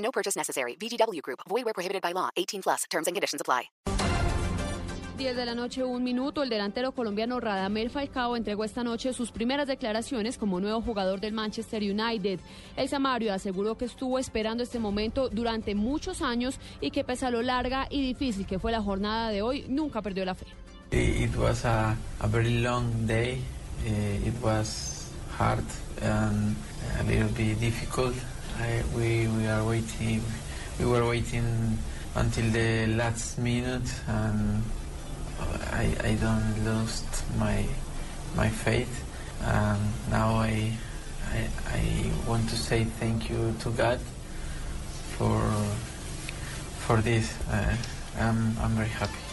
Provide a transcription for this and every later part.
No purchase necessary. VGW Group. Void where prohibited by law. 18 plus. Terms and conditions apply. 10 de la noche, un minuto. El delantero colombiano Radamel Falcao entregó esta noche sus primeras declaraciones como nuevo jugador del Manchester United. El Samario aseguró que estuvo esperando este momento durante muchos años y que pese a lo larga y difícil que fue la jornada de hoy, nunca perdió la fe. It was a, a very long day. Uh, it was hard and a little bit difficult. I, we, we are waiting. We were waiting until the last minute and I, I don't lost my my faith and now I, I I want to say thank you to God for for this uh, I'm, I'm very happy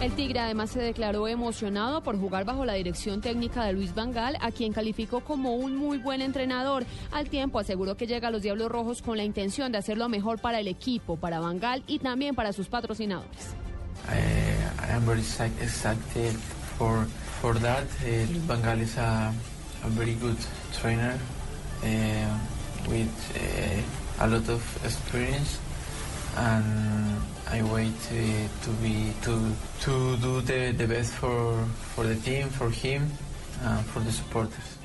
El Tigre además se declaró emocionado por jugar bajo la dirección técnica de Luis Vangal, a quien calificó como un muy buen entrenador. Al tiempo aseguró que llega a los Diablos Rojos con la intención de hacer lo mejor para el equipo, para Vangal y también para sus patrocinadores. I, I am very excited for for that. Uh, Van Gaal is a, a very good trainer uh, with a lot of experience, and I wait uh, to be to to do the, the best for for the team, for him, and for the supporters.